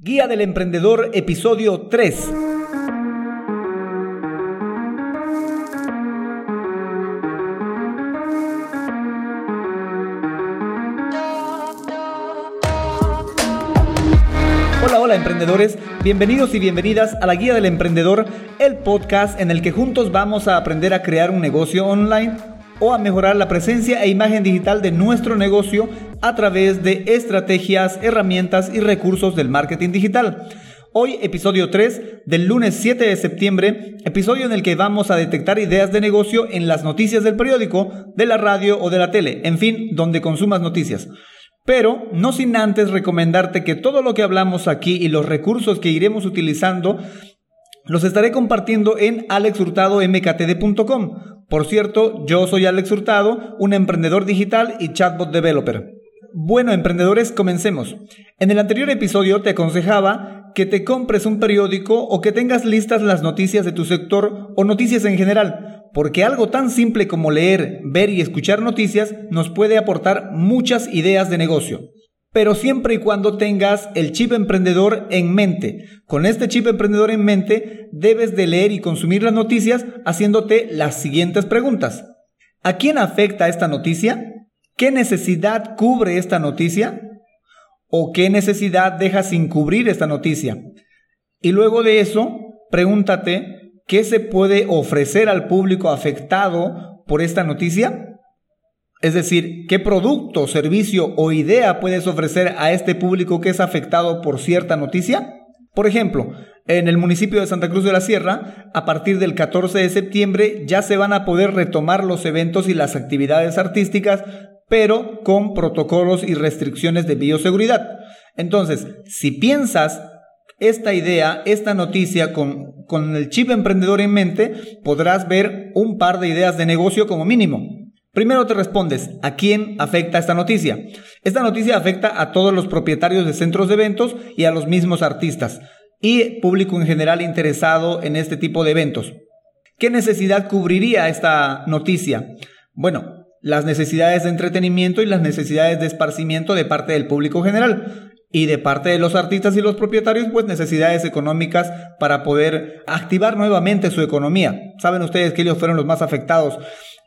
Guía del Emprendedor, episodio 3. Hola, hola emprendedores, bienvenidos y bienvenidas a la Guía del Emprendedor, el podcast en el que juntos vamos a aprender a crear un negocio online o a mejorar la presencia e imagen digital de nuestro negocio a través de estrategias, herramientas y recursos del marketing digital. Hoy, episodio 3 del lunes 7 de septiembre, episodio en el que vamos a detectar ideas de negocio en las noticias del periódico, de la radio o de la tele, en fin, donde consumas noticias. Pero no sin antes recomendarte que todo lo que hablamos aquí y los recursos que iremos utilizando los estaré compartiendo en alexhurtadomktd.com. Por cierto, yo soy Alex Hurtado, un emprendedor digital y chatbot developer. Bueno, emprendedores, comencemos. En el anterior episodio te aconsejaba que te compres un periódico o que tengas listas las noticias de tu sector o noticias en general, porque algo tan simple como leer, ver y escuchar noticias nos puede aportar muchas ideas de negocio. Pero siempre y cuando tengas el chip emprendedor en mente. Con este chip emprendedor en mente, debes de leer y consumir las noticias haciéndote las siguientes preguntas. ¿A quién afecta esta noticia? ¿Qué necesidad cubre esta noticia? ¿O qué necesidad deja sin cubrir esta noticia? Y luego de eso, pregúntate, ¿qué se puede ofrecer al público afectado por esta noticia? Es decir, ¿qué producto, servicio o idea puedes ofrecer a este público que es afectado por cierta noticia? Por ejemplo, en el municipio de Santa Cruz de la Sierra, a partir del 14 de septiembre ya se van a poder retomar los eventos y las actividades artísticas pero con protocolos y restricciones de bioseguridad. Entonces, si piensas esta idea, esta noticia con, con el chip emprendedor en mente, podrás ver un par de ideas de negocio como mínimo. Primero te respondes, ¿a quién afecta esta noticia? Esta noticia afecta a todos los propietarios de centros de eventos y a los mismos artistas y público en general interesado en este tipo de eventos. ¿Qué necesidad cubriría esta noticia? Bueno, las necesidades de entretenimiento y las necesidades de esparcimiento de parte del público general. Y de parte de los artistas y los propietarios, pues necesidades económicas para poder activar nuevamente su economía. Saben ustedes que ellos fueron los más afectados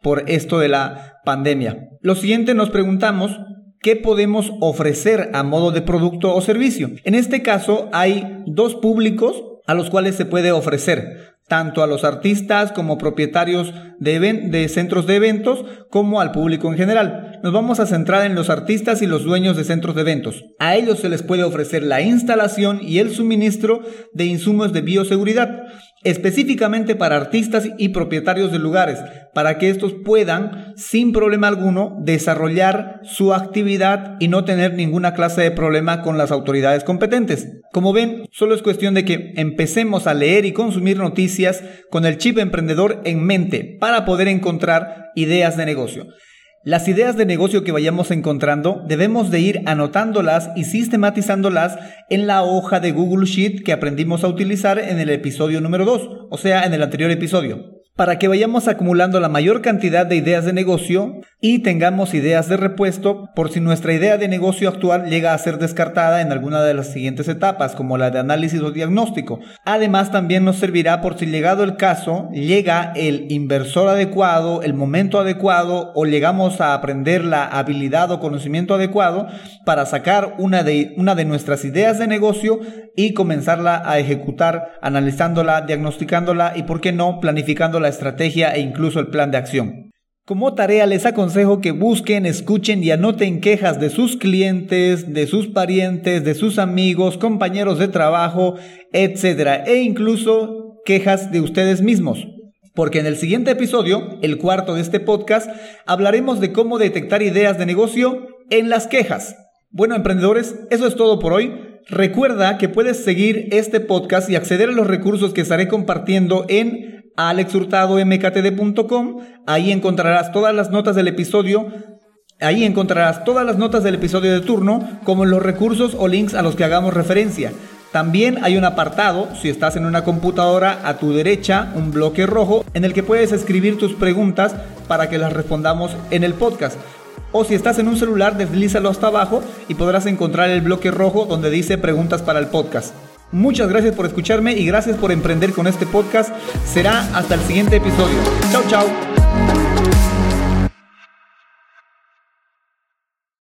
por esto de la pandemia. Lo siguiente nos preguntamos, ¿qué podemos ofrecer a modo de producto o servicio? En este caso hay dos públicos a los cuales se puede ofrecer tanto a los artistas como propietarios de, centros de eventos como al público en general. Nos vamos a centrar en los artistas y los dueños de centros de eventos. A ellos se les puede ofrecer la instalación y el suministro de insumos de bioseguridad específicamente para artistas y propietarios de lugares, para que estos puedan, sin problema alguno, desarrollar su actividad y no tener ninguna clase de problema con las autoridades competentes. Como ven, solo es cuestión de que empecemos a leer y consumir noticias con el chip emprendedor en mente para poder encontrar ideas de negocio. Las ideas de negocio que vayamos encontrando debemos de ir anotándolas y sistematizándolas en la hoja de Google Sheet que aprendimos a utilizar en el episodio número 2, o sea, en el anterior episodio para que vayamos acumulando la mayor cantidad de ideas de negocio y tengamos ideas de repuesto por si nuestra idea de negocio actual llega a ser descartada en alguna de las siguientes etapas, como la de análisis o diagnóstico. Además, también nos servirá por si llegado el caso, llega el inversor adecuado, el momento adecuado o llegamos a aprender la habilidad o conocimiento adecuado para sacar una de, una de nuestras ideas de negocio y comenzarla a ejecutar analizándola, diagnosticándola y, por qué no, planificándola la estrategia e incluso el plan de acción. Como tarea les aconsejo que busquen, escuchen y anoten quejas de sus clientes, de sus parientes, de sus amigos, compañeros de trabajo, etc. E incluso quejas de ustedes mismos. Porque en el siguiente episodio, el cuarto de este podcast, hablaremos de cómo detectar ideas de negocio en las quejas. Bueno, emprendedores, eso es todo por hoy. Recuerda que puedes seguir este podcast y acceder a los recursos que estaré compartiendo en alexhurtadomktd.com. Ahí encontrarás todas las notas del episodio. Ahí encontrarás todas las notas del episodio de turno, como los recursos o links a los que hagamos referencia. También hay un apartado, si estás en una computadora, a tu derecha, un bloque rojo, en el que puedes escribir tus preguntas para que las respondamos en el podcast. O si estás en un celular, deslízalo hasta abajo y podrás encontrar el bloque rojo donde dice preguntas para el podcast. Muchas gracias por escucharme y gracias por emprender con este podcast. Será hasta el siguiente episodio. Chao, chao.